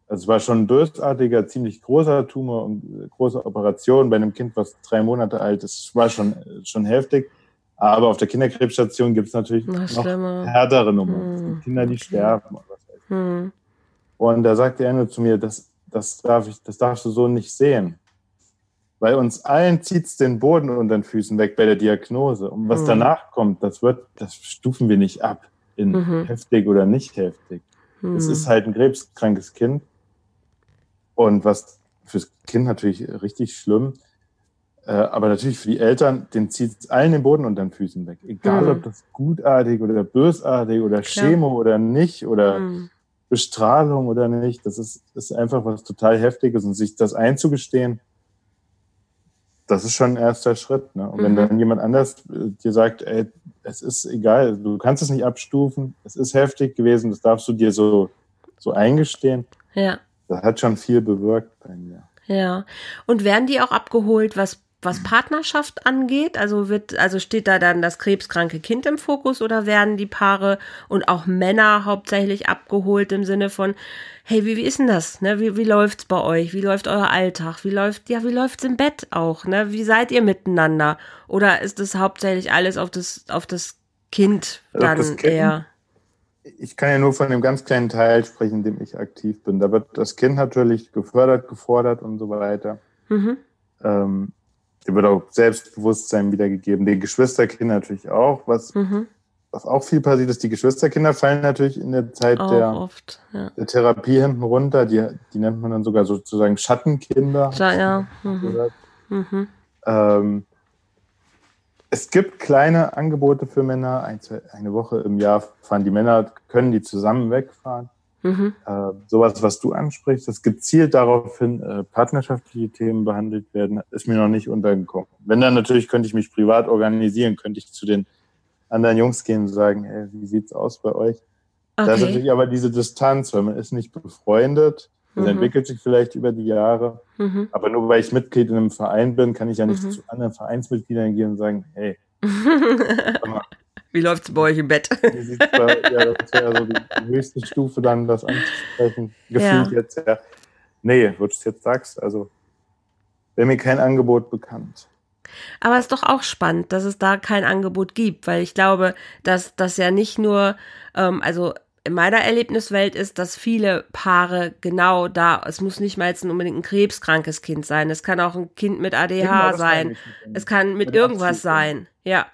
also es war schon ein bösartiger, ziemlich großer Tumor und äh, große Operation bei einem Kind, was drei Monate alt ist, war schon, schon heftig. Aber auf der Kinderkrebsstation gibt es natürlich noch härtere Nummern. Hm. Kinder, die okay. sterben. Hm. Und da sagte er nur zu mir, das, das, darf ich, das darfst du so nicht sehen. Weil uns allen zieht es den Boden unter den Füßen weg bei der Diagnose. Und was mhm. danach kommt, das wird, das stufen wir nicht ab in mhm. heftig oder nicht heftig. Mhm. Es ist halt ein krebskrankes Kind. Und was fürs Kind natürlich richtig schlimm, äh, aber natürlich für die Eltern, den zieht es allen den Boden unter den Füßen weg. Egal, mhm. ob das gutartig oder bösartig oder Chemo oder nicht oder mhm. Bestrahlung oder nicht. Das ist, ist einfach was total Heftiges und sich das einzugestehen, das ist schon ein erster Schritt. Ne? Und mhm. wenn dann jemand anders äh, dir sagt, ey, es ist egal, du kannst es nicht abstufen, es ist heftig gewesen, das darfst du dir so, so eingestehen. Ja. Das hat schon viel bewirkt bei mir. Ja. Und werden die auch abgeholt, was was Partnerschaft angeht? Also wird, also steht da dann das krebskranke Kind im Fokus oder werden die Paare und auch Männer hauptsächlich abgeholt im Sinne von, hey, wie, wie ist denn das? Ne? Wie, wie läuft's bei euch? Wie läuft euer Alltag? Wie läuft, ja, wie läuft's im Bett auch? Ne? Wie seid ihr miteinander? Oder ist das hauptsächlich alles auf das, auf das Kind also dann das kind, eher? Ich kann ja nur von dem ganz kleinen Teil sprechen, in dem ich aktiv bin. Da wird das Kind natürlich gefördert, gefordert und so weiter. Mhm. Ähm, Dir wird auch Selbstbewusstsein wiedergegeben. Den Geschwisterkinder natürlich auch. Was, mhm. was auch viel passiert ist, die Geschwisterkinder fallen natürlich in der Zeit der, oft, ja. der Therapie hinten runter. Die, die nennt man dann sogar sozusagen Schattenkinder. Ja, ja. Mhm. Mhm. Ähm, es gibt kleine Angebote für Männer. Ein, zwei, eine Woche im Jahr fahren die Männer, können die zusammen wegfahren. Mhm. Äh, sowas, was du ansprichst, dass gezielt daraufhin äh, partnerschaftliche Themen behandelt werden, ist mir noch nicht untergekommen. Wenn dann natürlich könnte ich mich privat organisieren, könnte ich zu den anderen Jungs gehen und sagen, hey, wie sieht's aus bei euch? Okay. Da ist natürlich aber diese Distanz, weil man ist nicht befreundet, das mhm. entwickelt sich vielleicht über die Jahre. Mhm. Aber nur weil ich Mitglied in einem Verein bin, kann ich ja nicht mhm. zu anderen Vereinsmitgliedern gehen und sagen, hey, <laughs> Wie läuft es bei euch im Bett? Wie sieht's bei, ja, das wäre so die höchste Stufe, dann das anzusprechen. Gefühlt ja. jetzt, ja. Nee, wo du es jetzt sagst, also wäre mir kein Angebot bekannt. Aber es ist doch auch spannend, dass es da kein Angebot gibt, weil ich glaube, dass das ja nicht nur, ähm, also in meiner Erlebniswelt ist, dass viele Paare genau da, es muss nicht mal jetzt unbedingt ein krebskrankes Kind sein, es kann auch ein Kind mit ADH genau, sein, es kann mit, mit irgendwas sein, ja.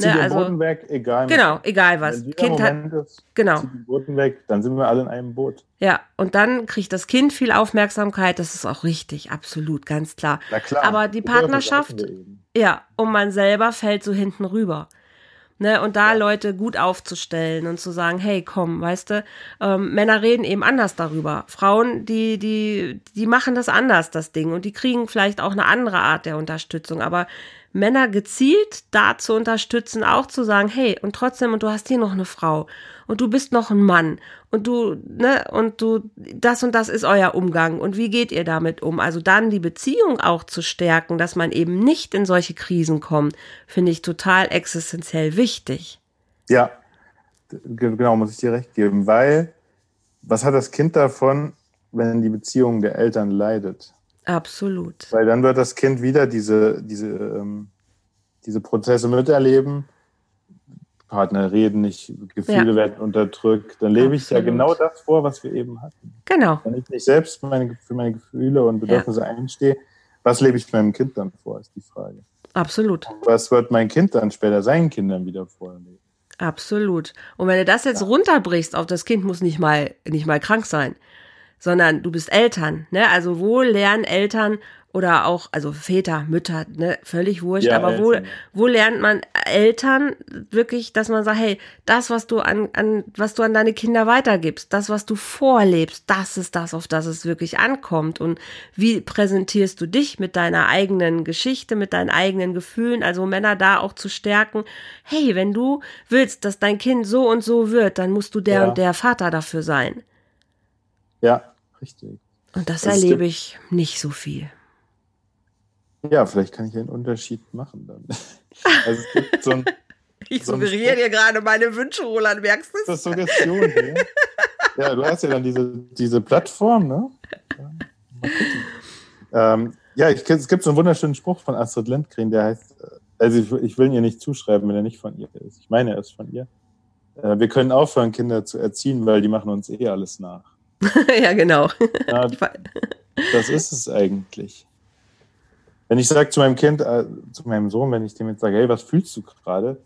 Ne, den also, Boden weg, egal. Genau, egal was. Kind hat, ist, genau. den Boden weg, dann sind wir alle in einem Boot. Ja, und dann kriegt das Kind viel Aufmerksamkeit, das ist auch richtig, absolut, ganz klar. Na klar. Aber die Partnerschaft, ja, und man selber fällt so hinten rüber. Ne, und da ja. Leute gut aufzustellen und zu sagen, hey, komm, weißt du, ähm, Männer reden eben anders darüber. Frauen, die, die, die machen das anders, das Ding, und die kriegen vielleicht auch eine andere Art der Unterstützung. Aber Männer gezielt da zu unterstützen, auch zu sagen, hey, und trotzdem, und du hast hier noch eine Frau und du bist noch ein Mann und du, ne, und du, das und das ist euer Umgang und wie geht ihr damit um? Also dann die Beziehung auch zu stärken, dass man eben nicht in solche Krisen kommt, finde ich total existenziell wichtig. Ja, genau, muss ich dir recht geben, weil was hat das Kind davon, wenn die Beziehung der Eltern leidet? Absolut. Weil dann wird das Kind wieder diese, diese, ähm, diese Prozesse miterleben. Partner reden nicht, Gefühle ja. werden unterdrückt. Dann lebe Absolut. ich ja genau das vor, was wir eben hatten. Genau. Wenn ich nicht selbst meine, für meine Gefühle und Bedürfnisse ja. einstehe, was lebe ich meinem Kind dann vor, ist die Frage. Absolut. Was wird mein Kind dann später seinen Kindern wieder vorleben? Absolut. Und wenn du das jetzt runterbrichst auf das Kind muss nicht mal, nicht mal krank sein sondern du bist Eltern, ne? Also wo lernen Eltern oder auch, also Väter, Mütter, ne, völlig wurscht, ja, aber wo, wo lernt man Eltern wirklich, dass man sagt, hey, das, was du an, an, was du an deine Kinder weitergibst, das, was du vorlebst, das ist das, auf das es wirklich ankommt. Und wie präsentierst du dich mit deiner eigenen Geschichte, mit deinen eigenen Gefühlen, also Männer da auch zu stärken, hey, wenn du willst, dass dein Kind so und so wird, dann musst du der ja. und der Vater dafür sein. Ja, richtig. Und das also erlebe ich nicht so viel. Ja, vielleicht kann ich einen Unterschied machen dann. <laughs> Also es gibt so ein, <laughs> ich so suggeriere dir gerade meine Wünsche, Roland, merkst du es? Das ist Suggestion hier. <laughs> ja, du hast ja dann diese, diese Plattform, ne? Ja, ähm, ja ich, es gibt so einen wunderschönen Spruch von Astrid Lindgren, der heißt, äh, also ich, ich will ihn ihr nicht zuschreiben, wenn er nicht von ihr ist. Ich meine, er ist von ihr. Äh, wir können aufhören, Kinder zu erziehen, weil die machen uns eh alles nach. <laughs> ja, genau. Ja, <laughs> das ist es eigentlich. Wenn ich sage zu meinem Kind, äh, zu meinem Sohn, wenn ich dem jetzt sage, hey, was fühlst du gerade?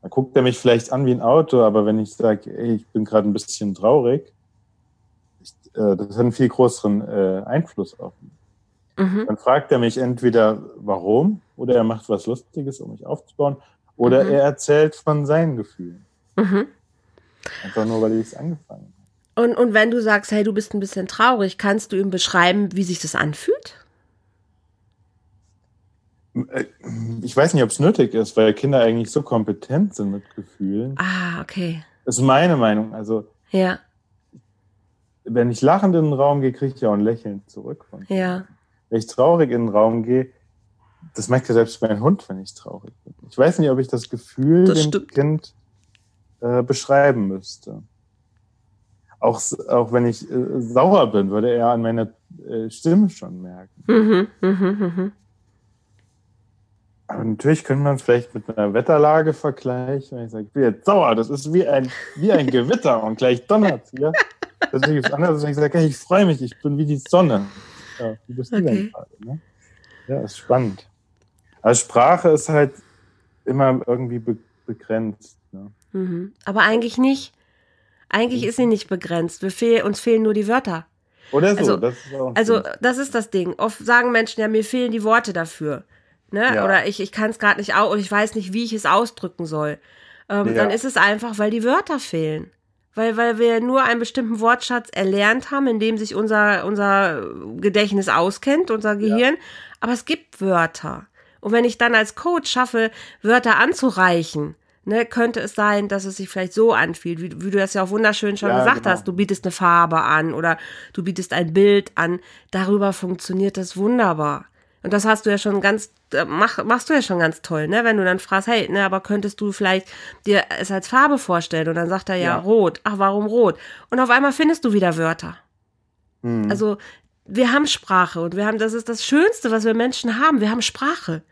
Dann guckt er mich vielleicht an wie ein Auto, aber wenn ich sage, hey, ich bin gerade ein bisschen traurig, ich, äh, das hat einen viel größeren äh, Einfluss auf mich. Mhm. Dann fragt er mich entweder, warum, oder er macht was Lustiges, um mich aufzubauen, oder mhm. er erzählt von seinen Gefühlen. Mhm. Einfach nur, weil ich es angefangen habe. Und, und wenn du sagst, hey, du bist ein bisschen traurig, kannst du ihm beschreiben, wie sich das anfühlt? Äh, ich weiß nicht, ob es nötig ist, weil Kinder eigentlich so kompetent sind mit Gefühlen. Ah, okay. Das ist meine Meinung. Also, ja. wenn ich lachend in den Raum gehe, kriege ich ja auch ein Lächeln zurück. Von ja. Wenn ich traurig in den Raum gehe, das merkt ja selbst mein Hund, wenn ich traurig bin. Ich weiß nicht, ob ich das Gefühl das dem Kind äh, beschreiben müsste auch, auch wenn ich äh, sauer bin, würde er an meiner äh, Stimme schon merken. Mhm, mh, mh. Aber natürlich könnte man es vielleicht mit einer Wetterlage vergleichen. Wenn ich sage, ich bin jetzt sauer, das ist wie ein, wie ein <laughs> Gewitter und gleich donnert hier. Das ist anders, wenn ich sage, hey, ich freue mich, ich bin wie die Sonne. Ja, wie bist okay. du denn gerade? Ne? Ja, ist spannend. Aber Sprache ist halt immer irgendwie be begrenzt. Ne? Mhm. Aber eigentlich nicht. Eigentlich ist sie nicht begrenzt. Wir fehl, uns fehlen nur die Wörter. Oder so. Also, das also das ist das Ding. Oft sagen Menschen ja, mir fehlen die Worte dafür. Ne? Ja. Oder ich, ich kann es gerade nicht aus, ich weiß nicht, wie ich es ausdrücken soll. Ähm, ja. Dann ist es einfach, weil die Wörter fehlen. weil, weil wir nur einen bestimmten Wortschatz erlernt haben, in dem sich unser, unser Gedächtnis auskennt, unser Gehirn. Ja. Aber es gibt Wörter. Und wenn ich dann als Coach schaffe, Wörter anzureichen, ne, könnte es sein, dass es sich vielleicht so anfühlt, wie, wie du das ja auch wunderschön schon ja, gesagt genau. hast. Du bietest eine Farbe an oder du bietest ein Bild an. Darüber funktioniert das wunderbar. Und das hast du ja schon ganz, äh, mach, machst du ja schon ganz toll, ne? Wenn du dann fragst, hey, ne, aber könntest du vielleicht dir es als Farbe vorstellen? Und dann sagt er ja, ja. rot. Ach, warum rot? Und auf einmal findest du wieder Wörter. Hm. Also, wir haben Sprache und wir haben, das ist das Schönste, was wir Menschen haben. Wir haben Sprache.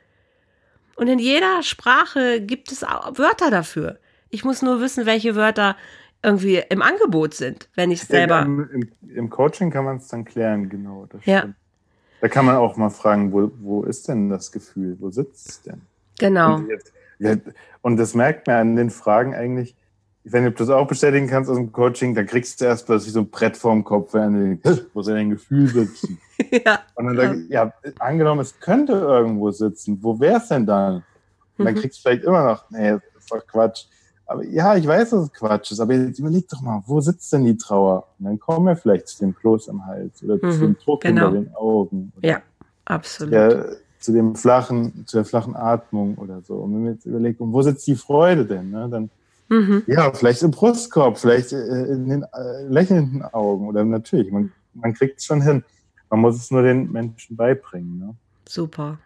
Und in jeder Sprache gibt es Wörter dafür. Ich muss nur wissen, welche Wörter irgendwie im Angebot sind, wenn ich selber. Im, im, Coaching kann man es dann klären, genau. ja. Stimmt. Da kann man auch mal fragen, wo, wo ist denn das Gefühl? Wo sitzt es denn? Genau. Und, jetzt, und das merkt man an den Fragen eigentlich, wenn du das auch bestätigen kannst aus dem Coaching, dann kriegst du erst plötzlich so ein Brett vorm Kopf, <laughs> wo soll dein Gefühl sitzen? <laughs> ja. Und dann sagst ja, angenommen, es könnte irgendwo sitzen, wo wäre es denn dann? Und dann mhm. kriegst du vielleicht immer noch, nee, das ist doch Quatsch. Aber ja, ich weiß, dass es Quatsch ist, aber jetzt überleg doch mal, wo sitzt denn die Trauer? Und dann kommen wir vielleicht zu dem Kloß am Hals oder mhm, zu dem Druck genau. hinter den Augen. ja, absolut. Der, zu dem flachen, zu der flachen Atmung oder so. Und wenn wir jetzt überlegen, wo sitzt die Freude denn? Ne? Dann, mhm. ja, vielleicht im Brustkorb, vielleicht äh, in den äh, lächelnden Augen oder natürlich, man, man kriegt es schon hin. Man muss es nur den Menschen beibringen. Ne? Super.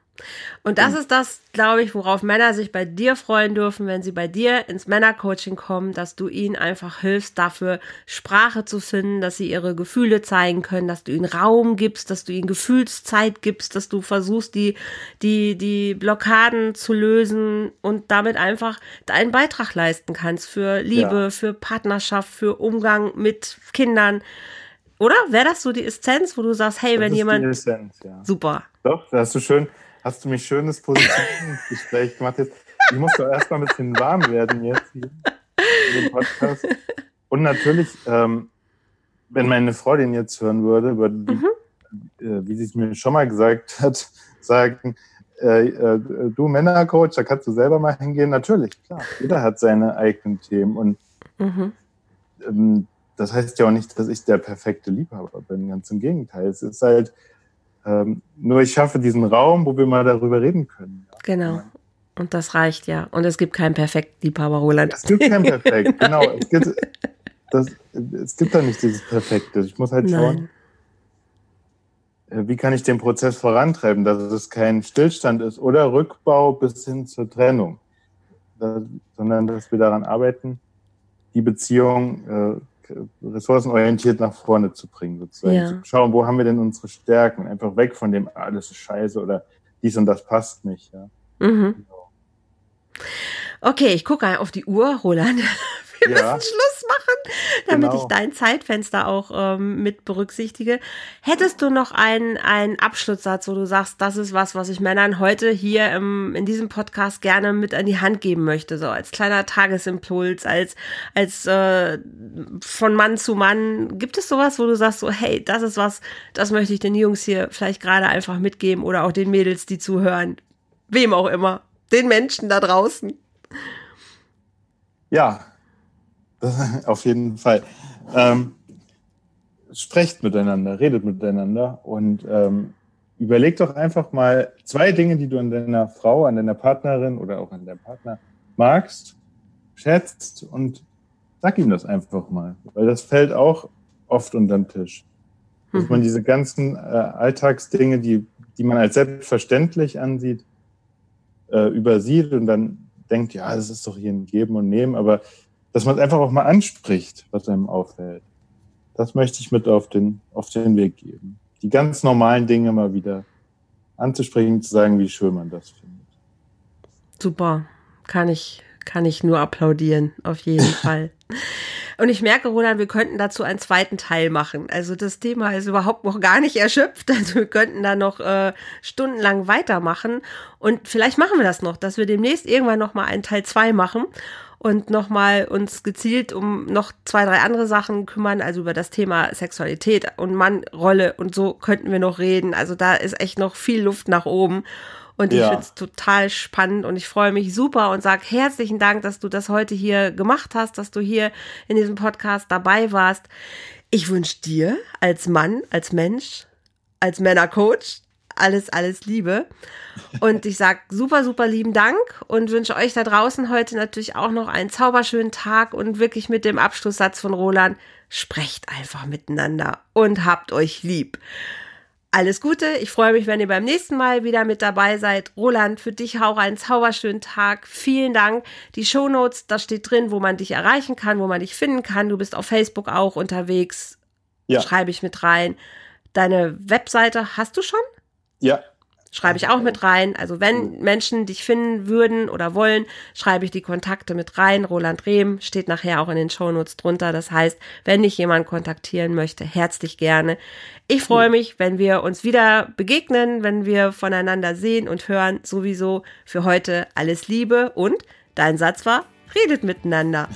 Und das ist das, glaube ich, worauf Männer sich bei dir freuen dürfen, wenn sie bei dir ins Männercoaching kommen, dass du ihnen einfach hilfst, dafür Sprache zu finden, dass sie ihre Gefühle zeigen können, dass du ihnen Raum gibst, dass du ihnen Gefühlszeit gibst, dass du versuchst, die, die, die Blockaden zu lösen und damit einfach deinen Beitrag leisten kannst für Liebe, ja. für Partnerschaft, für Umgang mit Kindern. Oder? Wäre das so die Essenz, wo du sagst, hey, das wenn jemand. Die Essenz, ja. Super. Doch, da hast du schön hast du mich schönes Positionsgespräch gemacht. Jetzt, ich muss doch erstmal ein bisschen warm werden jetzt hier Podcast. Und natürlich, ähm, wenn meine Frau den jetzt hören würde, würde die, mhm. äh, wie sie es mir schon mal gesagt hat, sagen, äh, äh, du Männercoach, da kannst du selber mal hingehen. Natürlich, klar. Jeder hat seine eigenen Themen. Und mhm. ähm, das heißt ja auch nicht, dass ich der perfekte Liebhaber bin. Ganz im Gegenteil. Es ist halt, ähm, nur ich schaffe diesen Raum, wo wir mal darüber reden können. Ja. Genau. Und das reicht ja. Und es gibt keinen perfekten Liebhaber, Roland. Es gibt keinen perfekt, <laughs> genau. Es gibt, das, es gibt da nicht dieses Perfekte. Ich muss halt schauen, Nein. Äh, wie kann ich den Prozess vorantreiben, dass es kein Stillstand ist oder Rückbau bis hin zur Trennung, sondern dass wir daran arbeiten, die Beziehung äh, ressourcenorientiert nach vorne zu bringen, sozusagen. Ja. Zu schauen, wo haben wir denn unsere Stärken? Einfach weg von dem, alles ist scheiße oder dies und das passt nicht. Ja. Mhm. Genau. Okay, ich gucke auf die Uhr, Roland. <laughs> Wir ja. müssen Schluss <laughs> damit genau. ich dein Zeitfenster auch ähm, mit berücksichtige. Hättest du noch einen, einen Abschlusssatz, wo du sagst, das ist was, was ich Männern heute hier im, in diesem Podcast gerne mit an die Hand geben möchte, so als kleiner Tagesimpuls, als, als äh, von Mann zu Mann. Gibt es sowas, wo du sagst, so, hey, das ist was, das möchte ich den Jungs hier vielleicht gerade einfach mitgeben oder auch den Mädels, die zuhören, wem auch immer, den Menschen da draußen. Ja, <laughs> auf jeden Fall. Ähm, sprecht miteinander, redet miteinander und ähm, überlegt doch einfach mal zwei Dinge, die du an deiner Frau, an deiner Partnerin oder auch an deinem Partner magst, schätzt und sag ihm das einfach mal, weil das fällt auch oft unter den Tisch. Dass man mhm. diese ganzen äh, Alltagsdinge, die, die man als selbstverständlich ansieht, äh, übersieht und dann denkt, ja, das ist doch hier ein Geben und Nehmen, aber dass man es einfach auch mal anspricht, was einem auffällt. Das möchte ich mit auf den, auf den Weg geben. Die ganz normalen Dinge mal wieder anzusprechen, zu sagen, wie schön man das findet. Super. Kann ich, kann ich nur applaudieren, auf jeden <laughs> Fall. Und ich merke, Roland, wir könnten dazu einen zweiten Teil machen. Also das Thema ist überhaupt noch gar nicht erschöpft. Also wir könnten da noch äh, stundenlang weitermachen. Und vielleicht machen wir das noch, dass wir demnächst irgendwann noch mal einen Teil zwei machen und nochmal uns gezielt um noch zwei, drei andere Sachen kümmern, also über das Thema Sexualität und Mannrolle und so könnten wir noch reden. Also da ist echt noch viel Luft nach oben. Und ich ja. finde es total spannend und ich freue mich super und sage herzlichen Dank, dass du das heute hier gemacht hast, dass du hier in diesem Podcast dabei warst. Ich wünsche dir als Mann, als Mensch, als Männercoach alles, alles Liebe. Und ich sage super, super lieben Dank und wünsche euch da draußen heute natürlich auch noch einen zauberschönen Tag und wirklich mit dem Abschlusssatz von Roland, sprecht einfach miteinander und habt euch lieb. Alles Gute, ich freue mich, wenn ihr beim nächsten Mal wieder mit dabei seid. Roland, für dich auch einen zauberschönen Tag. Vielen Dank. Die Shownotes, da steht drin, wo man dich erreichen kann, wo man dich finden kann. Du bist auf Facebook auch unterwegs. Ja. Schreibe ich mit rein. Deine Webseite hast du schon? Ja, schreibe ich auch mit rein. Also wenn Menschen dich finden würden oder wollen, schreibe ich die Kontakte mit rein. Roland Rehm steht nachher auch in den Shownotes drunter. Das heißt, wenn dich jemand kontaktieren möchte, herzlich gerne. Ich freue mich, wenn wir uns wieder begegnen, wenn wir voneinander sehen und hören. Sowieso für heute alles Liebe und dein Satz war, redet miteinander.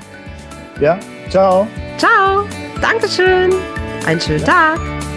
<laughs> ja, ciao. Ciao. Dankeschön. Einen schönen ja. Tag.